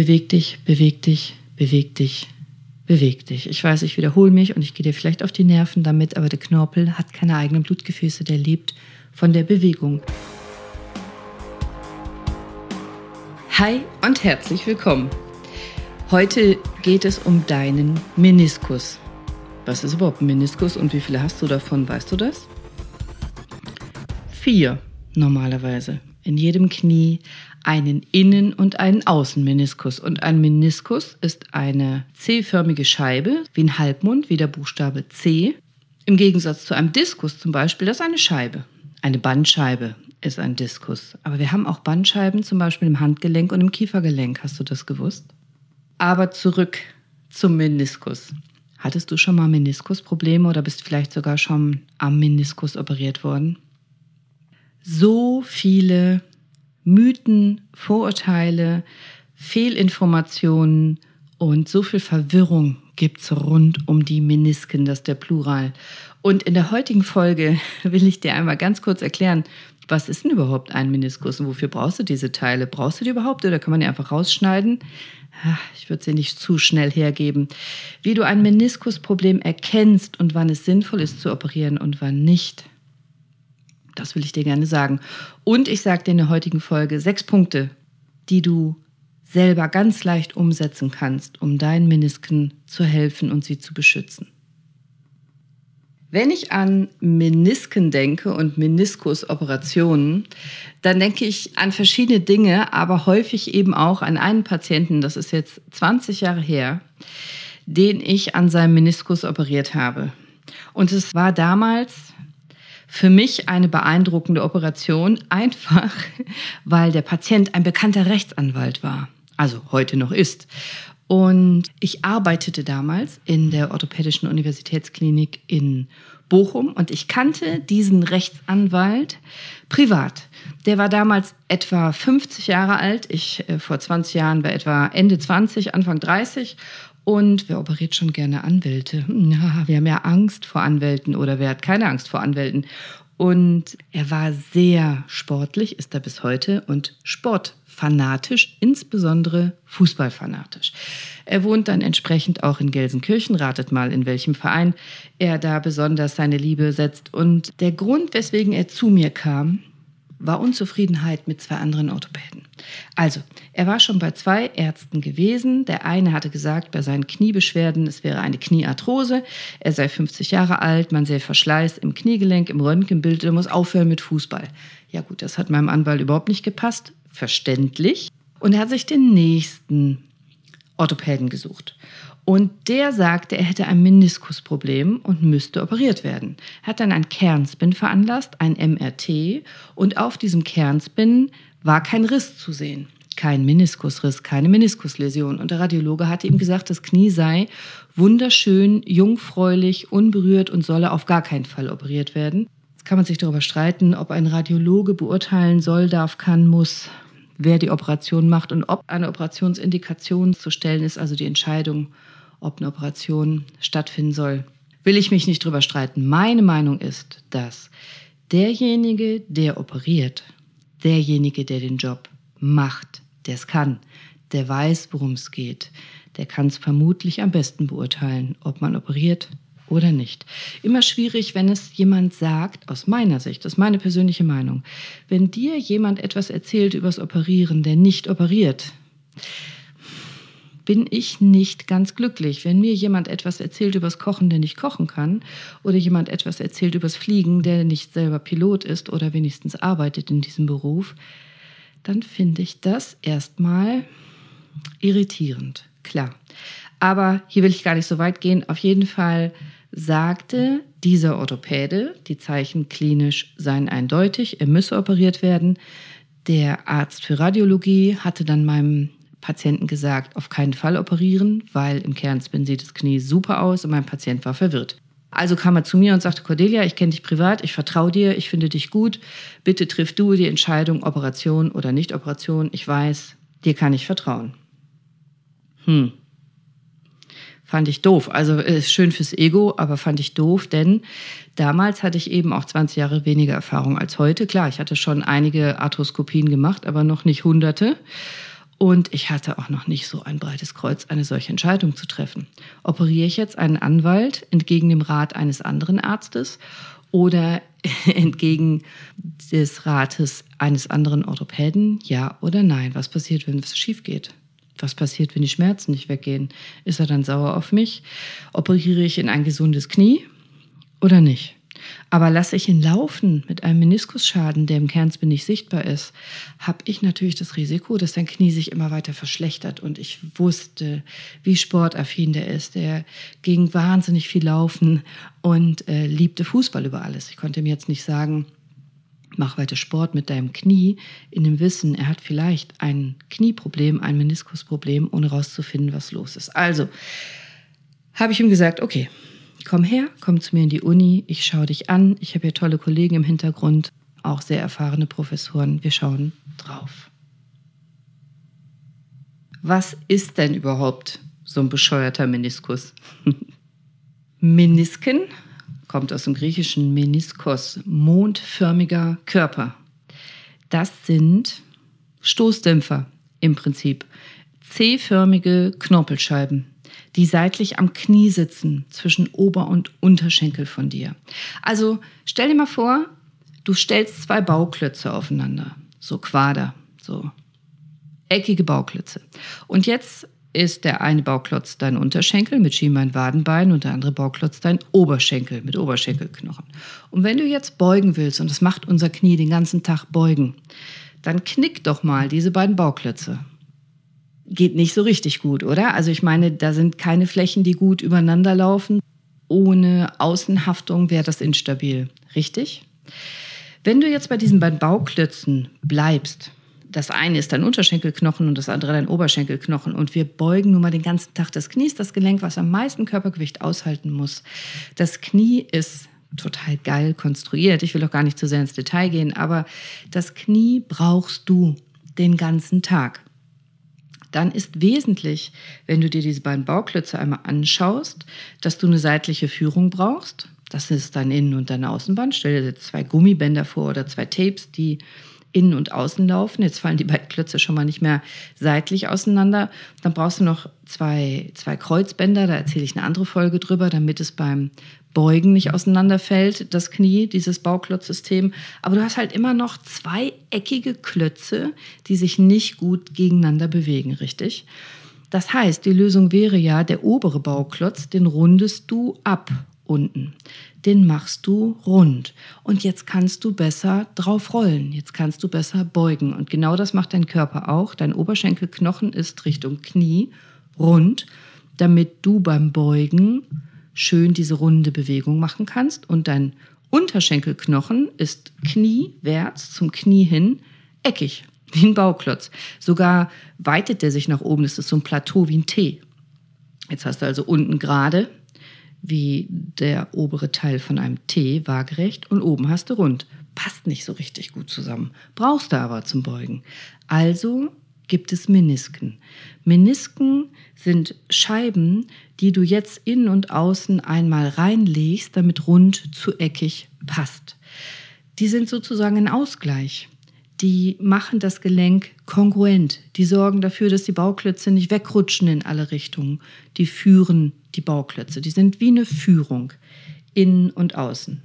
Beweg dich, beweg dich, beweg dich, beweg dich. Ich weiß, ich wiederhole mich und ich gehe dir vielleicht auf die Nerven damit, aber der Knorpel hat keine eigenen Blutgefäße, der lebt von der Bewegung. Hi und herzlich willkommen. Heute geht es um deinen Meniskus. Was ist überhaupt ein Meniskus und wie viele hast du davon? Weißt du das? Vier normalerweise. In jedem Knie einen Innen- und einen Außenmeniskus. Und ein Meniskus ist eine C-förmige Scheibe, wie ein Halbmond, wie der Buchstabe C. Im Gegensatz zu einem Diskus zum Beispiel, das ist eine Scheibe. Eine Bandscheibe ist ein Diskus. Aber wir haben auch Bandscheiben zum Beispiel im Handgelenk und im Kiefergelenk. Hast du das gewusst? Aber zurück zum Meniskus. Hattest du schon mal Meniskusprobleme oder bist vielleicht sogar schon am Meniskus operiert worden? So viele Mythen, Vorurteile, Fehlinformationen und so viel Verwirrung gibt es rund um die Menisken, das ist der Plural. Und in der heutigen Folge will ich dir einmal ganz kurz erklären, was ist denn überhaupt ein Meniskus und wofür brauchst du diese Teile? Brauchst du die überhaupt oder kann man die einfach rausschneiden? Ich würde sie nicht zu schnell hergeben. Wie du ein Meniskusproblem erkennst und wann es sinnvoll ist zu operieren und wann nicht. Das will ich dir gerne sagen. Und ich sage dir in der heutigen Folge sechs Punkte, die du selber ganz leicht umsetzen kannst, um deinen Menisken zu helfen und sie zu beschützen. Wenn ich an Menisken denke und Meniskusoperationen, dann denke ich an verschiedene Dinge, aber häufig eben auch an einen Patienten, das ist jetzt 20 Jahre her, den ich an seinem Meniskus operiert habe. Und es war damals für mich eine beeindruckende Operation, einfach weil der Patient ein bekannter Rechtsanwalt war, also heute noch ist. Und ich arbeitete damals in der Orthopädischen Universitätsklinik in Bochum und ich kannte diesen Rechtsanwalt privat. Der war damals etwa 50 Jahre alt. Ich äh, vor 20 Jahren war etwa Ende 20, Anfang 30 und wer operiert schon gerne Anwälte? Ja, wir haben ja Angst vor Anwälten oder wer hat keine Angst vor Anwälten? Und er war sehr sportlich, ist er bis heute und sportfanatisch, insbesondere fußballfanatisch. Er wohnt dann entsprechend auch in Gelsenkirchen, ratet mal, in welchem Verein er da besonders seine Liebe setzt. Und der Grund, weswegen er zu mir kam, war Unzufriedenheit mit zwei anderen Orthopäden. Also, er war schon bei zwei Ärzten gewesen. Der eine hatte gesagt, bei seinen Kniebeschwerden, es wäre eine Kniearthrose. Er sei 50 Jahre alt, man sähe Verschleiß im Kniegelenk, im Röntgenbild, er muss aufhören mit Fußball. Ja gut, das hat meinem Anwalt überhaupt nicht gepasst. Verständlich. Und er hat sich den nächsten Orthopäden gesucht. Und der sagte, er hätte ein Meniskusproblem und müsste operiert werden. Er hat dann ein Kernspin veranlasst, ein MRT, und auf diesem Kernspin war kein Riss zu sehen. Kein Meniskusriss, keine Meniskusläsion. Und der Radiologe hatte ihm gesagt, das Knie sei wunderschön, jungfräulich, unberührt und solle auf gar keinen Fall operiert werden. Jetzt kann man sich darüber streiten, ob ein Radiologe beurteilen soll, darf, kann, muss, wer die Operation macht und ob eine Operationsindikation zu stellen ist, also die Entscheidung, ob eine Operation stattfinden soll, will ich mich nicht drüber streiten. Meine Meinung ist, dass derjenige, der operiert, derjenige, der den Job macht, der es kann, der weiß, worum es geht, der kann es vermutlich am besten beurteilen, ob man operiert oder nicht. Immer schwierig, wenn es jemand sagt, aus meiner Sicht, das ist meine persönliche Meinung, wenn dir jemand etwas erzählt übers Operieren, der nicht operiert, bin ich nicht ganz glücklich. Wenn mir jemand etwas erzählt übers Kochen, der nicht kochen kann, oder jemand etwas erzählt übers Fliegen, der nicht selber Pilot ist oder wenigstens arbeitet in diesem Beruf, dann finde ich das erstmal irritierend. Klar. Aber hier will ich gar nicht so weit gehen. Auf jeden Fall sagte dieser Orthopäde, die Zeichen klinisch seien eindeutig, er müsse operiert werden. Der Arzt für Radiologie hatte dann meinem Patienten gesagt, auf keinen Fall operieren, weil im Kernspin sieht das Knie super aus und mein Patient war verwirrt. Also kam er zu mir und sagte, Cordelia, ich kenne dich privat, ich vertraue dir, ich finde dich gut. Bitte triff du die Entscheidung, Operation oder Nicht-Operation. Ich weiß, dir kann ich vertrauen. Hm. Fand ich doof. Also ist schön fürs Ego, aber fand ich doof, denn damals hatte ich eben auch 20 Jahre weniger Erfahrung als heute. Klar, ich hatte schon einige Arthroskopien gemacht, aber noch nicht hunderte. Und ich hatte auch noch nicht so ein breites Kreuz, eine solche Entscheidung zu treffen. Operiere ich jetzt einen Anwalt entgegen dem Rat eines anderen Arztes oder entgegen des Rates eines anderen Orthopäden? Ja oder nein? Was passiert, wenn es schief geht? Was passiert, wenn die Schmerzen nicht weggehen? Ist er dann sauer auf mich? Operiere ich in ein gesundes Knie oder nicht? Aber lasse ich ihn laufen mit einem Meniskusschaden, der im Kernspin nicht sichtbar ist, habe ich natürlich das Risiko, dass dein Knie sich immer weiter verschlechtert. Und ich wusste, wie sportaffin der ist. Der ging wahnsinnig viel laufen und äh, liebte Fußball über alles. Ich konnte mir jetzt nicht sagen, mach weiter Sport mit deinem Knie, in dem Wissen, er hat vielleicht ein Knieproblem, ein Meniskusproblem, ohne rauszufinden, was los ist. Also habe ich ihm gesagt, okay, komm her, komm zu mir in die Uni, ich schaue dich an, ich habe hier tolle Kollegen im Hintergrund, auch sehr erfahrene Professoren, wir schauen drauf. Was ist denn überhaupt so ein bescheuerter Meniskus? Menisken kommt aus dem griechischen Meniskos, mondförmiger Körper. Das sind Stoßdämpfer im Prinzip, C-förmige Knorpelscheiben die seitlich am Knie sitzen, zwischen Ober- und Unterschenkel von dir. Also stell dir mal vor, du stellst zwei Bauklötze aufeinander, so Quader, so eckige Bauklötze. Und jetzt ist der eine Bauklotz dein Unterschenkel mit Schienbein, Wadenbein und der andere Bauklotz dein Oberschenkel mit Oberschenkelknochen. Und wenn du jetzt beugen willst, und das macht unser Knie den ganzen Tag beugen, dann knick doch mal diese beiden Bauklötze geht nicht so richtig gut, oder? Also ich meine, da sind keine Flächen, die gut übereinander laufen. Ohne Außenhaftung wäre das instabil, richtig? Wenn du jetzt bei diesen beiden Bauklötzen bleibst, das eine ist dein Unterschenkelknochen und das andere dein Oberschenkelknochen und wir beugen nun mal den ganzen Tag das Knie, ist das Gelenk, was am meisten Körpergewicht aushalten muss. Das Knie ist total geil konstruiert. Ich will auch gar nicht zu sehr ins Detail gehen, aber das Knie brauchst du den ganzen Tag dann ist wesentlich, wenn du dir diese beiden Bauklötze einmal anschaust, dass du eine seitliche Führung brauchst. Das ist dein Innen- und dein Außenband. Stell dir jetzt zwei Gummibänder vor oder zwei Tapes, die innen und außen laufen. Jetzt fallen die beiden Klötze schon mal nicht mehr seitlich auseinander. Dann brauchst du noch zwei, zwei Kreuzbänder, da erzähle ich eine andere Folge drüber, damit es beim Beugen nicht auseinanderfällt, das Knie, dieses Bauklotzsystem. Aber du hast halt immer noch zwei eckige Klötze, die sich nicht gut gegeneinander bewegen, richtig? Das heißt, die Lösung wäre ja, der obere Bauklotz, den rundest du ab unten. Den machst du rund. Und jetzt kannst du besser drauf rollen. Jetzt kannst du besser beugen. Und genau das macht dein Körper auch. Dein Oberschenkelknochen ist Richtung Knie rund, damit du beim Beugen schön diese runde Bewegung machen kannst. Und dein Unterschenkelknochen ist kniewärts zum Knie hin eckig, wie ein Bauklotz. Sogar weitet der sich nach oben. Das ist so ein Plateau wie ein T. Jetzt hast du also unten gerade wie der obere Teil von einem T waagerecht und oben hast du rund. Passt nicht so richtig gut zusammen. Brauchst du aber zum Beugen. Also gibt es Menisken. Menisken sind Scheiben, die du jetzt innen und außen einmal reinlegst, damit rund zu eckig passt. Die sind sozusagen ein Ausgleich. Die machen das Gelenk kongruent. Die sorgen dafür, dass die Bauklötze nicht wegrutschen in alle Richtungen. Die führen die Bauklötze. Die sind wie eine Führung, innen und außen.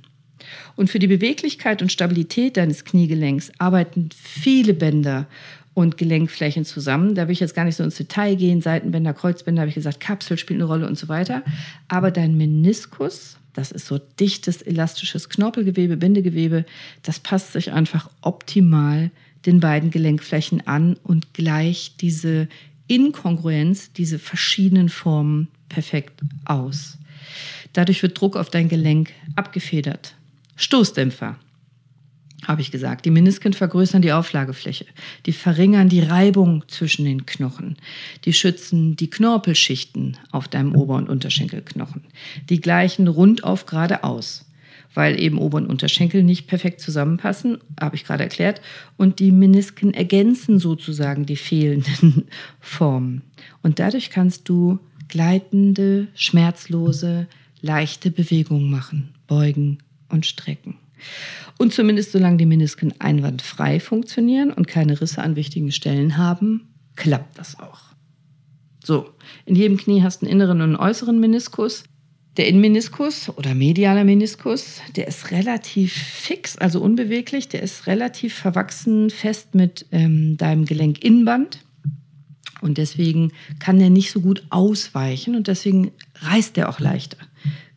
Und für die Beweglichkeit und Stabilität deines Kniegelenks arbeiten viele Bänder und Gelenkflächen zusammen. Da will ich jetzt gar nicht so ins Detail gehen. Seitenbänder, Kreuzbänder, habe ich gesagt, Kapsel spielt eine Rolle und so weiter. Aber dein Meniskus, das ist so dichtes, elastisches Knorpelgewebe, Bindegewebe, das passt sich einfach optimal den beiden Gelenkflächen an und gleicht diese Inkongruenz, diese verschiedenen Formen perfekt aus. Dadurch wird Druck auf dein Gelenk abgefedert. Stoßdämpfer habe ich gesagt. Die Menisken vergrößern die Auflagefläche. Die verringern die Reibung zwischen den Knochen. Die schützen die Knorpelschichten auf deinem Ober- und Unterschenkelknochen. Die gleichen rundauf geradeaus, weil eben Ober- und Unterschenkel nicht perfekt zusammenpassen, habe ich gerade erklärt. Und die Menisken ergänzen sozusagen die fehlenden Formen. Und dadurch kannst du gleitende, schmerzlose, leichte Bewegungen machen, beugen und strecken. Und zumindest solange die Menisken einwandfrei funktionieren und keine Risse an wichtigen Stellen haben, klappt das auch. So, in jedem Knie hast du einen inneren und einen äußeren Meniskus. Der Innenmeniskus oder medialer Meniskus, der ist relativ fix, also unbeweglich. Der ist relativ verwachsen fest mit ähm, deinem Gelenkinnenband. Und deswegen kann der nicht so gut ausweichen und deswegen reißt der auch leichter,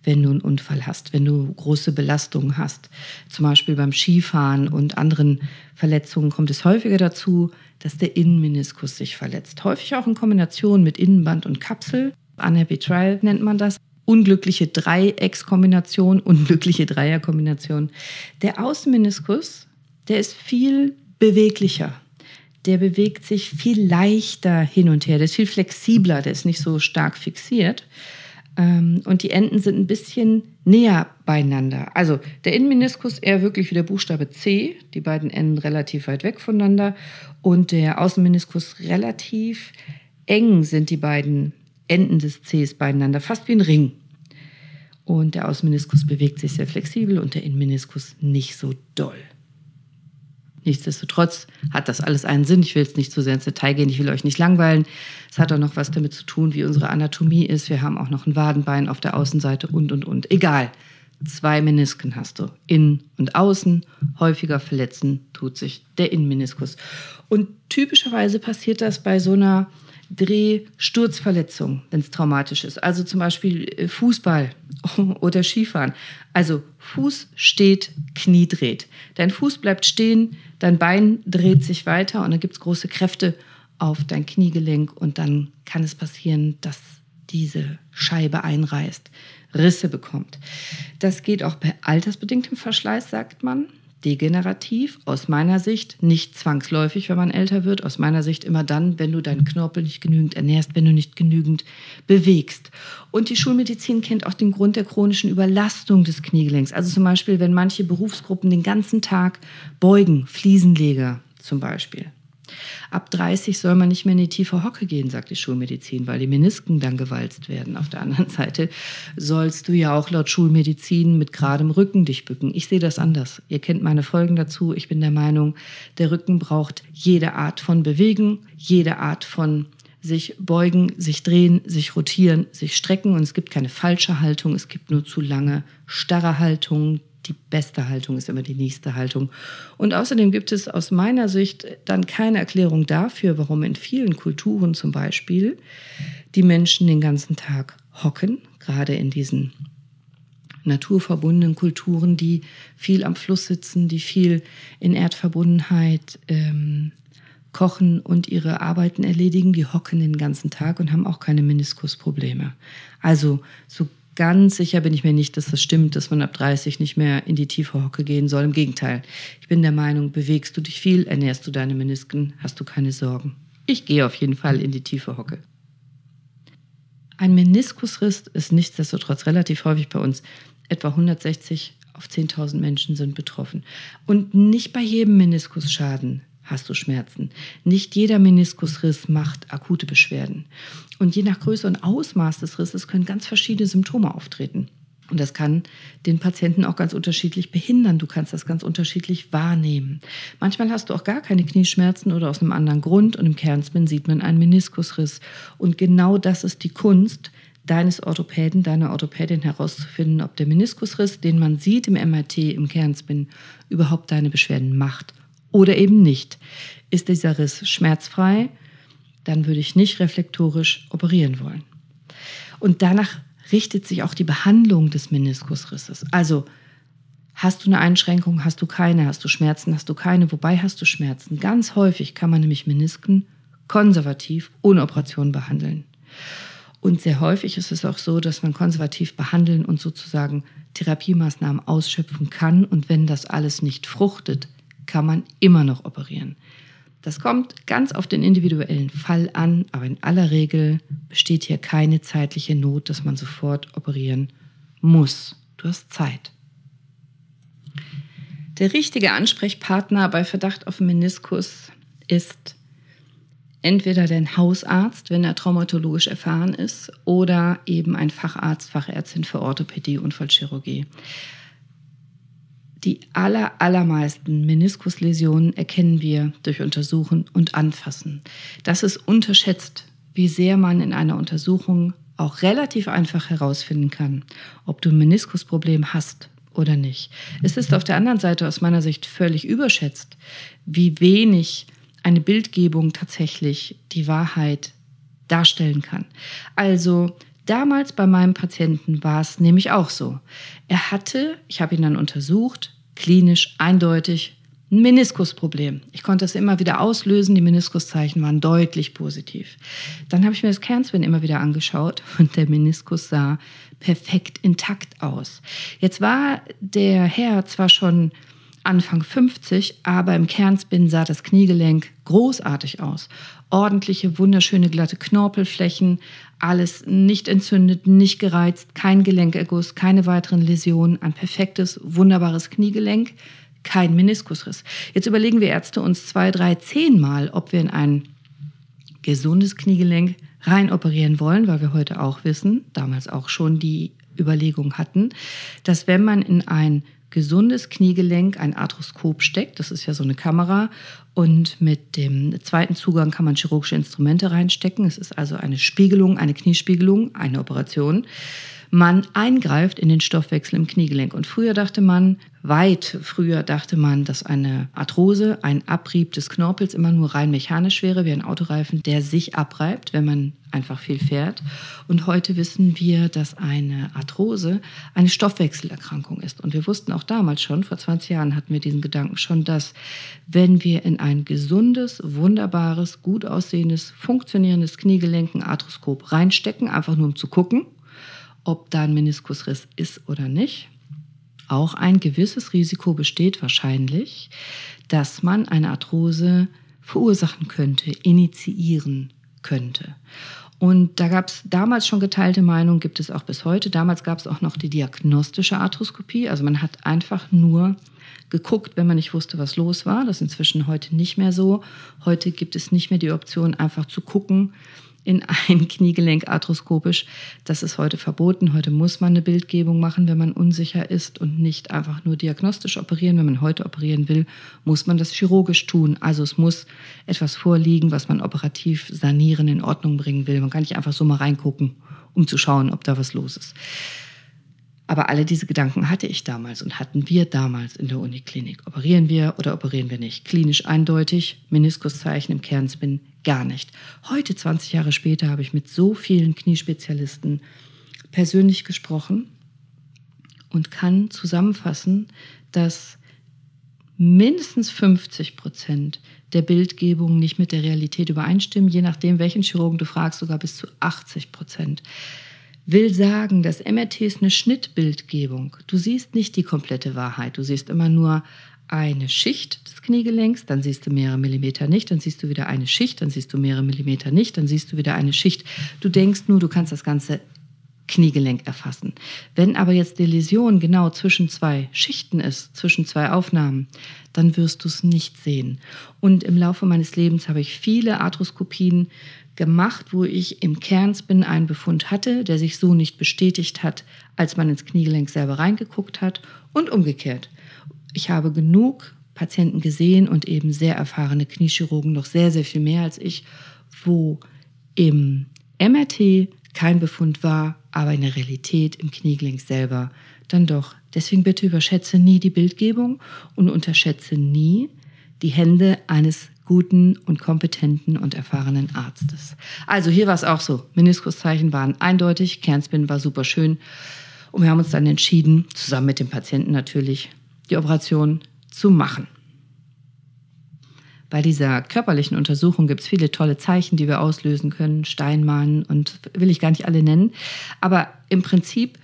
wenn du einen Unfall hast, wenn du große Belastungen hast. Zum Beispiel beim Skifahren und anderen Verletzungen kommt es häufiger dazu, dass der Innenmeniskus sich verletzt. Häufig auch in Kombination mit Innenband und Kapsel. Anarbitral nennt man das unglückliche Dreieckskombination, unglückliche Dreierkombination. Der Außenmeniskus, der ist viel beweglicher. Der bewegt sich viel leichter hin und her. Der ist viel flexibler, der ist nicht so stark fixiert. Ähm, und die Enden sind ein bisschen näher beieinander. Also der Innenmeniskus eher wirklich wie der Buchstabe C, die beiden Enden relativ weit weg voneinander. Und der Außenmeniskus relativ eng sind die beiden Enden des Cs beieinander, fast wie ein Ring. Und der Außenmeniskus bewegt sich sehr flexibel und der Innenmeniskus nicht so doll. Nichtsdestotrotz hat das alles einen Sinn. Ich will jetzt nicht zu sehr ins Detail gehen, ich will euch nicht langweilen. Es hat auch noch was damit zu tun, wie unsere Anatomie ist. Wir haben auch noch ein Wadenbein auf der Außenseite und, und, und. Egal. Zwei Menisken hast du, innen und außen. Häufiger verletzen tut sich der Innenmeniskus. Und typischerweise passiert das bei so einer Drehsturzverletzung, wenn es traumatisch ist. Also zum Beispiel äh, Fußball oder Skifahren. Also Fuß steht, Knie dreht. Dein Fuß bleibt stehen, dein Bein dreht sich weiter und dann gibt es große Kräfte auf dein Kniegelenk und dann kann es passieren, dass diese Scheibe einreißt, Risse bekommt. Das geht auch bei altersbedingtem Verschleiß, sagt man degenerativ, aus meiner Sicht nicht zwangsläufig, wenn man älter wird, aus meiner Sicht immer dann, wenn du deinen Knorpel nicht genügend ernährst, wenn du nicht genügend bewegst. Und die Schulmedizin kennt auch den Grund der chronischen Überlastung des Kniegelenks. Also zum Beispiel, wenn manche Berufsgruppen den ganzen Tag beugen, Fliesenleger zum Beispiel. Ab 30 soll man nicht mehr in die tiefe Hocke gehen, sagt die Schulmedizin, weil die Menisken dann gewalzt werden. Auf der anderen Seite sollst du ja auch laut Schulmedizin mit geradem Rücken dich bücken. Ich sehe das anders. Ihr kennt meine Folgen dazu. Ich bin der Meinung, der Rücken braucht jede Art von Bewegen, jede Art von sich beugen, sich drehen, sich rotieren, sich strecken. Und es gibt keine falsche Haltung, es gibt nur zu lange starre Haltungen, die beste Haltung ist immer die nächste Haltung. Und außerdem gibt es aus meiner Sicht dann keine Erklärung dafür, warum in vielen Kulturen zum Beispiel die Menschen den ganzen Tag hocken, gerade in diesen naturverbundenen Kulturen, die viel am Fluss sitzen, die viel in Erdverbundenheit ähm, kochen und ihre Arbeiten erledigen, die hocken den ganzen Tag und haben auch keine Meniskusprobleme. Also so ganz sicher bin ich mir nicht, dass das stimmt, dass man ab 30 nicht mehr in die tiefe Hocke gehen soll. Im Gegenteil. Ich bin der Meinung, bewegst du dich viel, ernährst du deine Menisken, hast du keine Sorgen. Ich gehe auf jeden Fall in die tiefe Hocke. Ein Meniskusriss ist nichtsdestotrotz relativ häufig bei uns. Etwa 160 auf 10.000 Menschen sind betroffen. Und nicht bei jedem Meniskusschaden hast du Schmerzen. Nicht jeder Meniskusriss macht akute Beschwerden. Und je nach Größe und Ausmaß des Risses können ganz verschiedene Symptome auftreten. Und das kann den Patienten auch ganz unterschiedlich behindern. Du kannst das ganz unterschiedlich wahrnehmen. Manchmal hast du auch gar keine Knieschmerzen oder aus einem anderen Grund und im Kernspin sieht man einen Meniskusriss. Und genau das ist die Kunst deines Orthopäden, deiner Orthopädin herauszufinden, ob der Meniskusriss, den man sieht im MRT, im Kernspin, überhaupt deine Beschwerden macht oder eben nicht. Ist dieser Riss schmerzfrei? Dann würde ich nicht reflektorisch operieren wollen. Und danach richtet sich auch die Behandlung des Meniskusrisses. Also hast du eine Einschränkung, hast du keine, hast du Schmerzen, hast du keine, wobei hast du Schmerzen. Ganz häufig kann man nämlich Menisken konservativ ohne Operation behandeln. Und sehr häufig ist es auch so, dass man konservativ behandeln und sozusagen Therapiemaßnahmen ausschöpfen kann. Und wenn das alles nicht fruchtet, kann man immer noch operieren. Das kommt ganz auf den individuellen Fall an, aber in aller Regel besteht hier keine zeitliche Not, dass man sofort operieren muss. Du hast Zeit. Der richtige Ansprechpartner bei Verdacht auf Meniskus ist entweder dein Hausarzt, wenn er traumatologisch erfahren ist, oder eben ein Facharzt, Fachärztin für Orthopädie und Unfallchirurgie Die aller, allermeisten Meniskusläsionen erkennen wir durch Untersuchen und Anfassen. Das ist unterschätzt, wie sehr man in einer Untersuchung auch relativ einfach herausfinden kann, ob du ein Meniskusproblem hast oder nicht. Es ist auf der anderen Seite aus meiner Sicht völlig überschätzt, wie wenig eine Bildgebung tatsächlich die Wahrheit darstellen kann. Also damals bei meinem Patienten war es nämlich auch so. Er hatte, ich habe ihn dann untersucht, klinisch eindeutig ein Meniskusproblem. Ich konnte es immer wieder auslösen, die Meniskuszeichen waren deutlich positiv. Dann habe ich mir das Kernspin immer wieder angeschaut und der Meniskus sah perfekt intakt aus. Jetzt war der Herr zwar schon Anfang 50, aber im Kernspin sah das Kniegelenk großartig aus. Ordentliche, wunderschöne, glatte Knorpelflächen, alles nicht entzündet, nicht gereizt, kein Gelenkerguss, keine weiteren Läsionen, ein perfektes, wunderbares Kniegelenk, kein Meniskusriss. Jetzt überlegen wir Ärzte uns zwei, drei, zehnmal, ob wir in ein gesundes Kniegelenk rein operieren wollen, weil wir heute auch wissen, damals auch schon die Überlegung hatten, dass wenn man in ein gesundes Kniegelenk ein Arthroskop steckt, das ist ja so eine Kamera, und mit dem zweiten Zugang kann man chirurgische Instrumente reinstecken. Es ist also eine Spiegelung, eine Kniespiegelung, eine Operation man eingreift in den Stoffwechsel im Kniegelenk. Und früher dachte man, weit früher dachte man, dass eine Arthrose, ein Abrieb des Knorpels immer nur rein mechanisch wäre, wie ein Autoreifen, der sich abreibt, wenn man einfach viel fährt. Und heute wissen wir, dass eine Arthrose eine Stoffwechselerkrankung ist. Und wir wussten auch damals schon, vor 20 Jahren hatten wir diesen Gedanken schon, dass wenn wir in ein gesundes, wunderbares, gut aussehendes, funktionierendes Kniegelenk ein Arthroskop reinstecken, einfach nur um zu gucken, ob da ein Meniskusriss ist oder nicht. Auch ein gewisses Risiko besteht wahrscheinlich, dass man eine Arthrose verursachen könnte, initiieren könnte. Und da gab es damals schon geteilte Meinungen, gibt es auch bis heute. Damals gab es auch noch die diagnostische Arthroskopie. Also man hat einfach nur geguckt, wenn man nicht wusste, was los war. Das ist inzwischen heute nicht mehr so. Heute gibt es nicht mehr die Option, einfach zu gucken, in ein Kniegelenk arthroskopisch. Das ist heute verboten. Heute muss man eine Bildgebung machen, wenn man unsicher ist und nicht einfach nur diagnostisch operieren. Wenn man heute operieren will, muss man das chirurgisch tun. Also es muss etwas vorliegen, was man operativ sanieren, in Ordnung bringen will. Man kann nicht einfach so mal reingucken, um zu schauen, ob da was los ist. Aber alle diese Gedanken hatte ich damals und hatten wir damals in der Uniklinik. Operieren wir oder operieren wir nicht? Klinisch eindeutig, Meniskuszeichen im Kernspin gar nicht. Heute, 20 Jahre später, habe ich mit so vielen Kniespezialisten persönlich gesprochen und kann zusammenfassen, dass mindestens 50 Prozent der Bildgebungen nicht mit der Realität übereinstimmen, je nachdem, welchen Chirurgen du fragst, sogar bis zu 80 Prozent will sagen, das MRT ist eine Schnittbildgebung. Du siehst nicht die komplette Wahrheit. Du siehst immer nur eine Schicht des Kniegelenks, dann siehst du mehrere Millimeter nicht, dann siehst du wieder eine Schicht, dann siehst du mehrere Millimeter nicht, dann siehst du wieder eine Schicht. Du denkst nur, du kannst das ganze Kniegelenk erfassen. Wenn aber jetzt die Läsion genau zwischen zwei Schichten ist, zwischen zwei Aufnahmen, dann wirst du es nicht sehen. Und im Laufe meines Lebens habe ich viele Arthroskopien gemacht, wo ich im Kernspin einen Befund hatte, der sich so nicht bestätigt hat, als man ins Kniegelenk selber reingeguckt hat und umgekehrt. Ich habe genug Patienten gesehen und eben sehr erfahrene Kniechirurgen, noch sehr, sehr viel mehr als ich, wo im MRT kein Befund war, aber in der Realität im Kniegelenk selber dann doch. Deswegen bitte überschätze nie die Bildgebung und unterschätze nie die Hände eines guten und kompetenten und erfahrenen Arztes. Also hier war es auch so. Meniskuszeichen waren eindeutig, Kernspin war super schön. Und wir haben uns dann entschieden, zusammen mit dem Patienten natürlich, die Operation zu machen. Bei dieser körperlichen Untersuchung gibt es viele tolle Zeichen, die wir auslösen können. Steinmann und will ich gar nicht alle nennen. Aber im Prinzip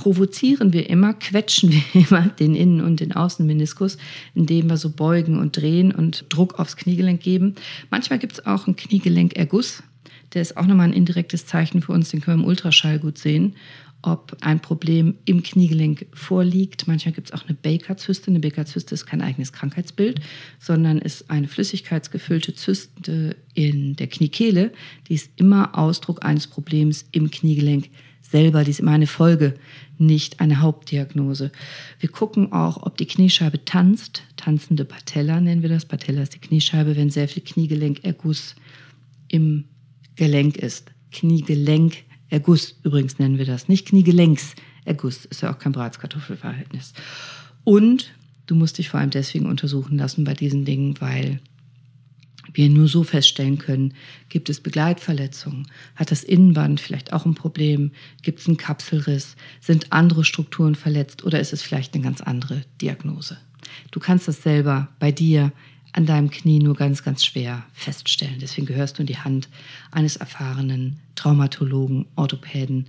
provozieren wir immer, quetschen wir immer den Innen- und den Außenmeniskus, indem wir so beugen und drehen und Druck aufs Kniegelenk geben. Manchmal gibt es auch einen Kniegelenkerguss. Der ist auch nochmal ein indirektes Zeichen für uns, den können wir im Ultraschall gut sehen, ob ein Problem im Kniegelenk vorliegt. Manchmal gibt es auch eine Baker-Zyste. Eine Baker-Zyste ist kein eigenes Krankheitsbild, sondern ist eine flüssigkeitsgefüllte Zyste in der Kniekehle. Die ist immer Ausdruck eines Problems im Kniegelenk selber, die ist immer eine Folge, nicht eine Hauptdiagnose. Wir gucken auch, ob die Kniescheibe tanzt. Tanzende Patella nennen wir das. Patella ist die Kniescheibe, wenn sehr viel Kniegelenkerguss im Gelenk ist. Kniegelenkerguss übrigens nennen wir das. Nicht Kniegelenkserguss, ist ja auch kein Bratskartoffelverhältnis. Und du musst dich vor allem deswegen untersuchen lassen bei diesen Dingen, weil wir nur so feststellen können, gibt es Begleitverletzungen, hat das Innenband vielleicht auch ein Problem, gibt es einen Kapselriss, sind andere Strukturen verletzt oder ist es vielleicht eine ganz andere Diagnose. Du kannst das selber bei dir an deinem Knie nur ganz, ganz schwer feststellen. Deswegen gehörst du in die Hand eines erfahrenen Traumatologen, Orthopäden,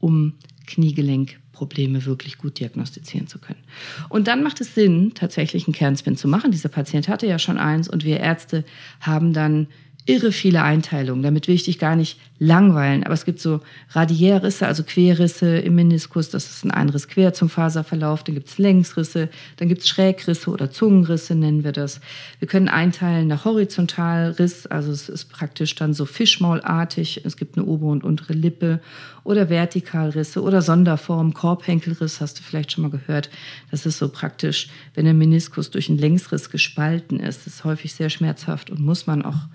um Kniegelenk Probleme wirklich gut diagnostizieren zu können. Und dann macht es Sinn, tatsächlich einen Kernspin zu machen. Dieser Patient hatte ja schon eins und wir Ärzte haben dann irre viele Einteilungen. Damit will ich dich gar nicht langweilen, aber es gibt so Radiärrisse, also Querrisse im Meniskus, das ist ein Einriss quer zum Faserverlauf, dann gibt es Längsrisse, dann gibt es Schrägrisse oder Zungenrisse, nennen wir das. Wir können einteilen nach Horizontalriss, also es ist praktisch dann so Fischmaulartig, es gibt eine obere und untere Lippe oder Vertikalrisse oder Sonderform, Korbhenkelriss, hast du vielleicht schon mal gehört. Das ist so praktisch, wenn der Meniskus durch einen Längsriss gespalten ist, das ist häufig sehr schmerzhaft und muss man auch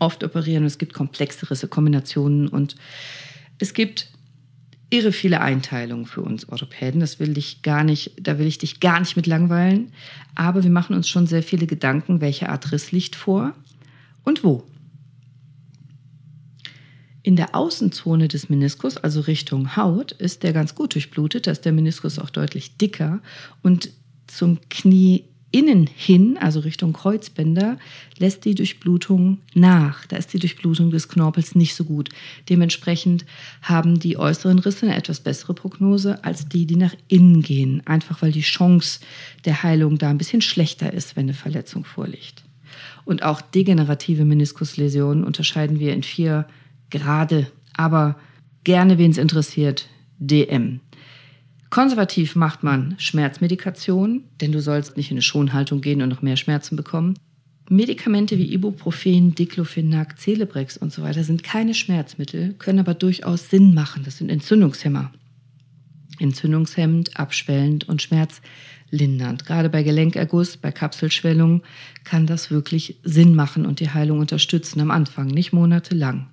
oft operieren. Es gibt komplexere Kombinationen und es gibt irre viele Einteilungen für uns Orthopäden. Das will ich gar nicht, da will ich dich gar nicht mit langweilen. Aber wir machen uns schon sehr viele Gedanken, welche Art Riss liegt vor und wo. In der Außenzone des Meniskus, also Richtung Haut, ist der ganz gut durchblutet. Da ist der Meniskus auch deutlich dicker und zum Knie innen hin, also Richtung Kreuzbänder, lässt die Durchblutung nach. Da ist die Durchblutung des Knorpels nicht so gut. Dementsprechend haben die äußeren Risse eine etwas bessere Prognose als die, die nach innen gehen. Einfach weil die Chance der Heilung da ein bisschen schlechter ist, wenn eine Verletzung vorliegt. Und auch degenerative Meniskusläsionen unterscheiden wir in vier Grade, aber gerne, wen es interessiert, DM. Konservativ macht man Schmerzmedikation, denn du sollst nicht in eine Schonhaltung gehen und noch mehr Schmerzen bekommen. Medikamente wie Ibuprofen, Diclofenac, Celebrex und so weiter sind keine Schmerzmittel, können aber durchaus Sinn machen. Das sind Entzündungshemmer. Entzündungshemmend, abschwellend und schmerzlindernd. Gerade bei Gelenkerguss, bei Kapselschwellung kann das wirklich Sinn machen und die Heilung unterstützen am Anfang, nicht monatelang.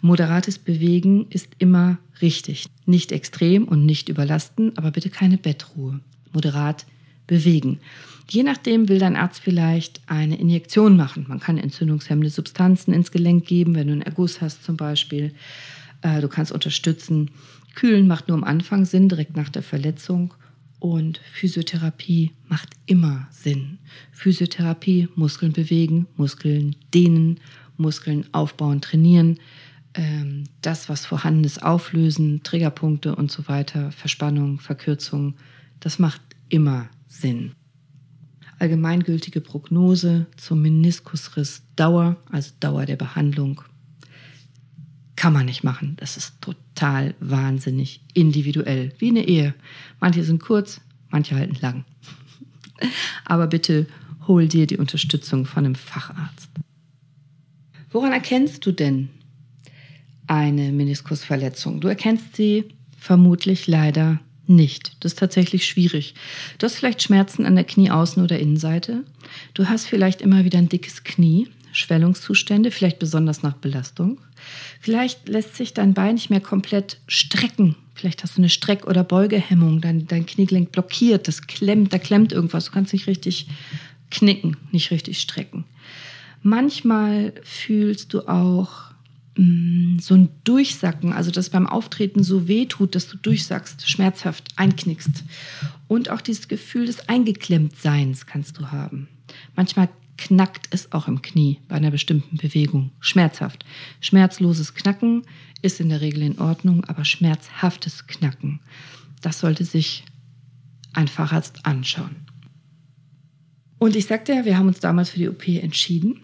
Moderates Bewegen ist immer richtig. Nicht extrem und nicht überlasten, aber bitte keine Bettruhe. Moderat bewegen. Je nachdem will dein Arzt vielleicht eine Injektion machen. Man kann entzündungshemmende Substanzen ins Gelenk geben, wenn du einen Erguss hast zum Beispiel. Äh, du kannst unterstützen. Kühlen macht nur am Anfang Sinn, direkt nach der Verletzung. Und Physiotherapie macht immer Sinn. Physiotherapie, Muskeln bewegen, Muskeln dehnen, Muskeln aufbauen, trainieren ähm, das, was vorhanden ist, auflösen, Triggerpunkte und so weiter, Verspannung, Verkürzung, das macht immer Sinn. Allgemeingültige Prognose zum Meniskusriss Dauer, also Dauer der Behandlung, kann man nicht machen. Das ist total wahnsinnig individuell, wie eine Ehe. Manche sind kurz, manche halten lang. Aber bitte hol dir die Unterstützung von einem Facharzt. Woran erkennst du denn, eine Meniskusverletzung. Du erkennst sie vermutlich leider nicht. Das ist tatsächlich schwierig. Du hast vielleicht Schmerzen an der Knieaußen- oder Innenseite. Du hast vielleicht immer wieder ein dickes Knie, Schwellungszustände, vielleicht besonders nach Belastung. Vielleicht lässt sich dein Bein nicht mehr komplett strecken. Vielleicht hast du eine Streck- oder Beugehemmung. Dein, dein Kniegelenk blockiert, das klemmt, da klemmt irgendwas. Du kannst nicht richtig knicken, nicht richtig strecken. Manchmal fühlst du auch Mm, so ein Durchsacken, also dass beim Auftreten so weh tut, dass du durchsackst, schmerzhaft einknickst. Und auch dieses Gefühl des Eingeklemmtseins kannst du haben. Manchmal knackt es auch im Knie bei einer bestimmten Bewegung. Schmerzhaft. Schmerzloses Knacken ist in der Regel in Ordnung, aber schmerzhaftes Knacken, das sollte sich ein Facharzt anschauen. Und ich sagte ja, wir haben uns damals für die OP entschieden.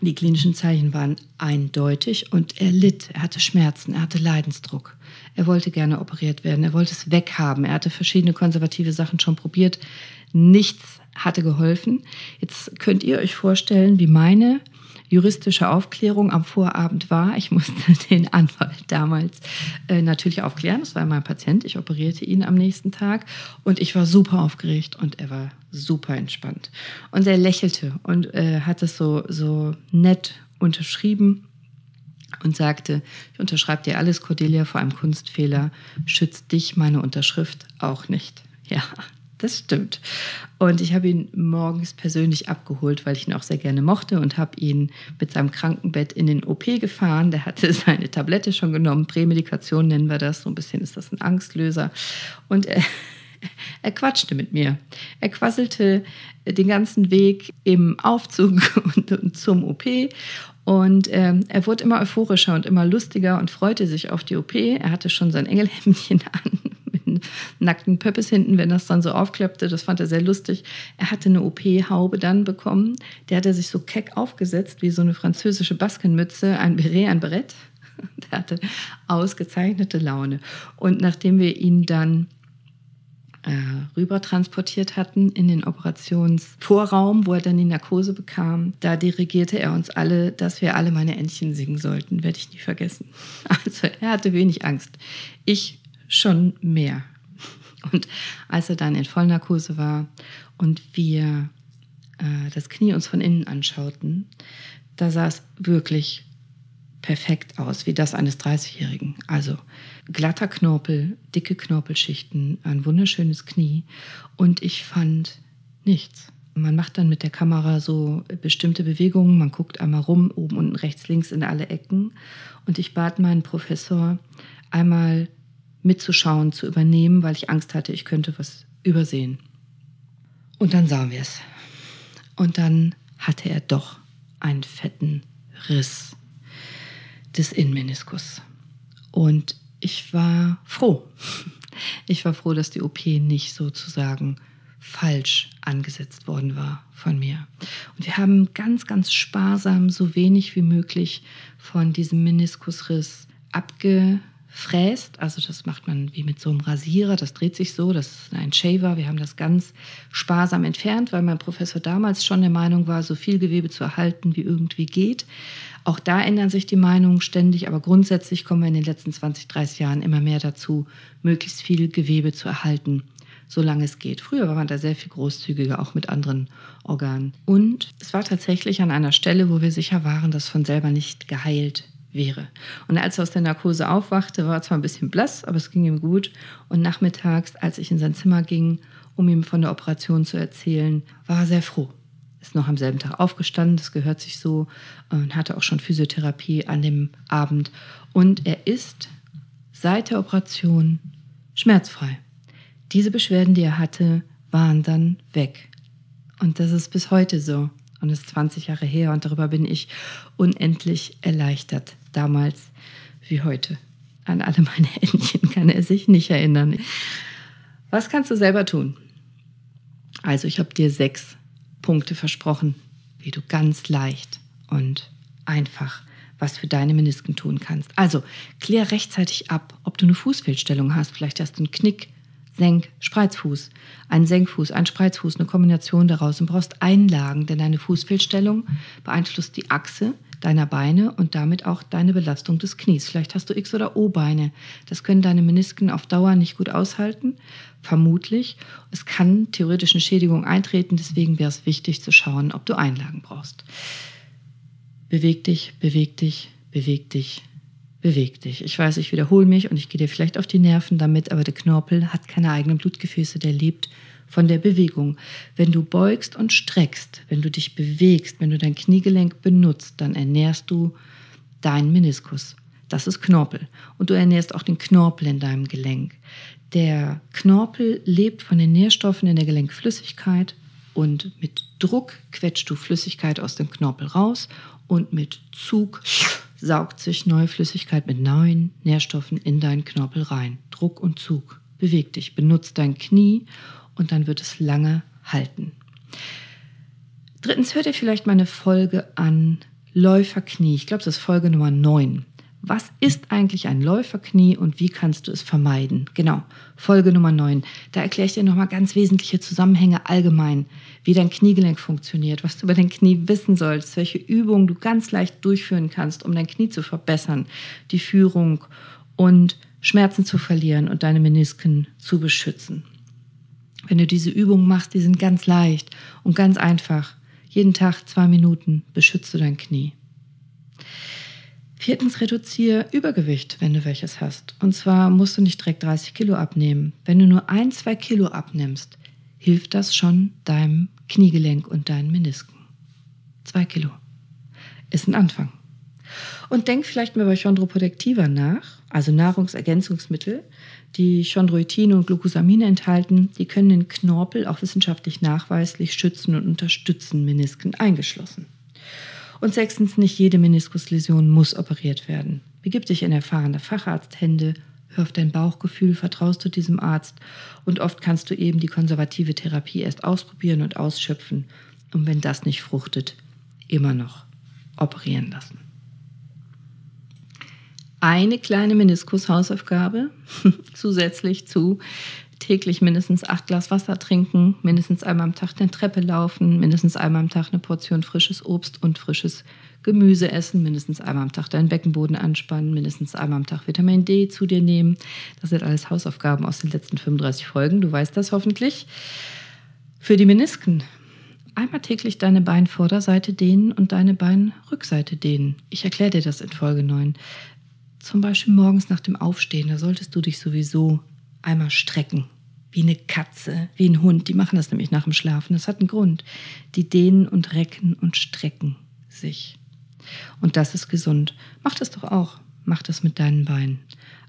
Die klinischen Zeichen waren eindeutig und er litt, er hatte Schmerzen, er hatte Leidensdruck. Er wollte gerne operiert werden, er wollte es weghaben. Er hatte verschiedene konservative Sachen schon probiert. Nichts hatte geholfen. Jetzt könnt ihr euch vorstellen, wie meine juristische Aufklärung am Vorabend war. Ich musste den Anwalt damals äh, natürlich aufklären. Das war mein Patient. Ich operierte ihn am nächsten Tag und ich war super aufgeregt und er war super entspannt. Und er lächelte und äh, hat es so, so nett unterschrieben und sagte, ich unterschreibe dir alles, Cordelia, vor einem Kunstfehler schützt dich meine Unterschrift auch nicht. Ja, das stimmt. Und ich habe ihn morgens persönlich abgeholt, weil ich ihn auch sehr gerne mochte und habe ihn mit seinem Krankenbett in den OP gefahren. Der hatte seine Tablette schon genommen, Prämedikation nennen wir das. So ein bisschen ist das ein Angstlöser. Und er, er quatschte mit mir. Er quasselte den ganzen Weg im Aufzug und, und zum OP und ähm, er wurde immer euphorischer und immer lustiger und freute sich auf die OP. Er hatte schon sein Engelhemdchen an nackten Pöppes hinten, wenn das dann so aufklappte. Das fand er sehr lustig. Er hatte eine OP-Haube dann bekommen. Der hatte sich so keck aufgesetzt, wie so eine französische Baskenmütze, ein Beret, ein Brett. Der hatte ausgezeichnete Laune. Und nachdem wir ihn dann äh, rüber transportiert hatten in den Operationsvorraum, wo er dann die Narkose bekam. Da dirigierte er uns alle, dass wir alle meine Entchen singen sollten. Werde ich nie vergessen. Also er hatte wenig Angst. Ich schon mehr. Und als er dann in Vollnarkose war und wir äh, das Knie uns von innen anschauten, da sah es wirklich perfekt aus, wie das eines 30-Jährigen. Also glatter Knorpel, dicke Knorpelschichten, ein wunderschönes Knie. Und ich fand nichts. Man macht dann mit der Kamera so bestimmte Bewegungen. Man guckt einmal rum, oben, unten, rechts, links in alle Ecken. Und ich bat meinen Professor, einmal mitzuschauen, zu übernehmen, weil ich Angst hatte, ich könnte was übersehen. Und dann sahen wir es. Und dann hatte er doch einen fetten Riss des Innenmeniskus. Und ich war froh. Ich war froh, dass die OP nicht sozusagen falsch angesetzt worden war von mir. Und wir haben ganz, ganz sparsam so wenig wie möglich von diesem Meniskusriss abgefräst. Also das macht man wie mit so einem Rasierer, das dreht sich so, das ist ein Shaver. Wir haben das ganz sparsam entfernt, weil mein Professor damals schon der Meinung war, so viel Gewebe zu erhalten, wie irgendwie geht. Auch da ändern sich die Meinungen ständig, aber grundsätzlich kommen wir in den letzten 20, 30 Jahren immer mehr dazu, möglichst viel Gewebe zu erhalten, solange es geht. Früher war man da sehr viel großzügiger, auch mit anderen Organen. Und es war tatsächlich an einer Stelle, wo wir sicher waren, dass von selber nicht geheilt wäre. Und als er aus der Narkose aufwachte, war er zwar ein bisschen blass, aber es ging ihm gut. Und nachmittags, als ich in sein Zimmer ging, um ihm von der Operation zu erzählen, war er sehr froh ist noch am selben Tag aufgestanden, das gehört sich so, und hatte auch schon Physiotherapie an dem Abend. Und er ist seit der Operation schmerzfrei. Diese Beschwerden, die er hatte, waren dann weg. Und das ist bis heute so. Und ist 20 Jahre her und darüber bin ich unendlich erleichtert. Damals wie heute. An alle meine Entchen kann er sich nicht erinnern. Was kannst du selber tun? Also ich habe dir sechs Punkte versprochen, wie du ganz leicht und einfach was für deine Menisken tun kannst. Also klär rechtzeitig ab, ob du eine Fußfehlstellung hast. Vielleicht hast du einen Knick, Senk, Spreizfuß, einen Senkfuß, einen Spreizfuß, eine Kombination daraus und brauchst Einlagen, denn deine Fußfehlstellung beeinflusst die Achse deiner Beine und damit auch deine Belastung des Knies. Vielleicht hast du X- oder O-Beine. Das können deine Menisken auf Dauer nicht gut aushalten, vermutlich. Es kann theoretisch eine Schädigung eintreten, deswegen wäre es wichtig zu schauen, ob du Einlagen brauchst. Beweg dich, beweg dich, beweg dich, beweg dich. Ich weiß, ich wiederhole mich und ich gehe dir vielleicht auf die Nerven damit, aber der Knorpel hat keine eigenen Blutgefäße, der lebt von der Bewegung. Wenn du beugst und streckst, wenn du dich bewegst, wenn du dein Kniegelenk benutzt, dann ernährst du deinen Meniskus. Das ist Knorpel. Und du ernährst auch den Knorpel in deinem Gelenk. Der Knorpel lebt von den Nährstoffen in der Gelenkflüssigkeit und mit Druck quetscht du Flüssigkeit aus dem Knorpel raus und mit Zug saugt sich neue Flüssigkeit mit neuen Nährstoffen in deinen Knorpel rein. Druck und Zug. Beweg dich, benutzt dein Knie und dann wird es lange halten. Drittens hört ihr vielleicht meine Folge an Läuferknie. Ich glaube, das ist Folge Nummer 9. Was ist eigentlich ein Läuferknie und wie kannst du es vermeiden? Genau, Folge Nummer 9. Da erkläre ich dir nochmal ganz wesentliche Zusammenhänge allgemein, wie dein Kniegelenk funktioniert, was du über dein Knie wissen sollst, welche Übungen du ganz leicht durchführen kannst, um dein Knie zu verbessern, die Führung und Schmerzen zu verlieren und deine Menisken zu beschützen. Wenn du diese Übungen machst, die sind ganz leicht und ganz einfach. Jeden Tag zwei Minuten beschützt du dein Knie. Viertens, reduziere Übergewicht, wenn du welches hast. Und zwar musst du nicht direkt 30 Kilo abnehmen. Wenn du nur ein, zwei Kilo abnimmst, hilft das schon deinem Kniegelenk und deinen Menisken. Zwei Kilo ist ein Anfang. Und denk vielleicht mal bei Chondroprotectiva nach, also Nahrungsergänzungsmittel, die Chondroitine und Glucosamine enthalten. Die können den Knorpel auch wissenschaftlich nachweislich schützen und unterstützen, Menisken eingeschlossen. Und sechstens, nicht jede Meniskusläsion muss operiert werden. Begib dich in erfahrene Facharzthände, hör auf dein Bauchgefühl, vertraust du diesem Arzt und oft kannst du eben die konservative Therapie erst ausprobieren und ausschöpfen und wenn das nicht fruchtet, immer noch operieren lassen. Eine kleine Meniskus-Hausaufgabe zusätzlich zu täglich mindestens acht Glas Wasser trinken, mindestens einmal am Tag eine Treppe laufen, mindestens einmal am Tag eine Portion frisches Obst und frisches Gemüse essen, mindestens einmal am Tag deinen Beckenboden anspannen, mindestens einmal am Tag Vitamin D zu dir nehmen. Das sind alles Hausaufgaben aus den letzten 35 Folgen. Du weißt das hoffentlich. Für die Menisken. Einmal täglich deine Beinvorderseite dehnen und deine Beinrückseite dehnen. Ich erkläre dir das in Folge 9. Zum Beispiel morgens nach dem Aufstehen, da solltest du dich sowieso einmal strecken. Wie eine Katze, wie ein Hund. Die machen das nämlich nach dem Schlafen. Das hat einen Grund. Die dehnen und recken und strecken sich. Und das ist gesund. Mach das doch auch. Mach das mit deinen Beinen.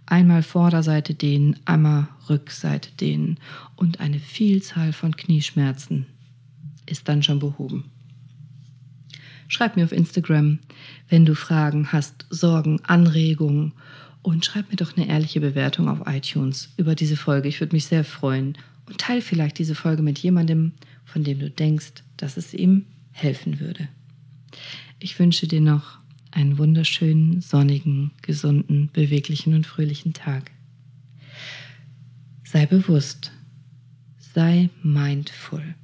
Einmal Vorderseite dehnen, einmal Rückseite dehnen. Und eine Vielzahl von Knieschmerzen ist dann schon behoben. Schreib mir auf Instagram, wenn du Fragen hast, Sorgen, Anregungen und schreib mir doch eine ehrliche Bewertung auf iTunes über diese Folge. Ich würde mich sehr freuen. Und teile vielleicht diese Folge mit jemandem, von dem du denkst, dass es ihm helfen würde. Ich wünsche dir noch einen wunderschönen, sonnigen, gesunden, beweglichen und fröhlichen Tag. Sei bewusst, sei mindful.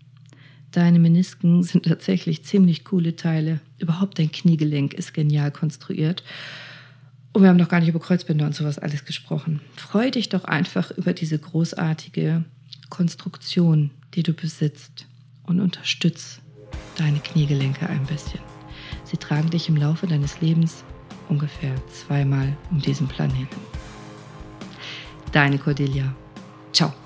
Deine Menisken sind tatsächlich ziemlich coole Teile. Überhaupt dein Kniegelenk ist genial konstruiert. Und wir haben noch gar nicht über Kreuzbänder und sowas alles gesprochen. Freu dich doch einfach über diese großartige Konstruktion, die du besitzt und unterstütz deine Kniegelenke ein bisschen. Sie tragen dich im Laufe deines Lebens ungefähr zweimal um diesen Planeten. Deine Cordelia. Ciao.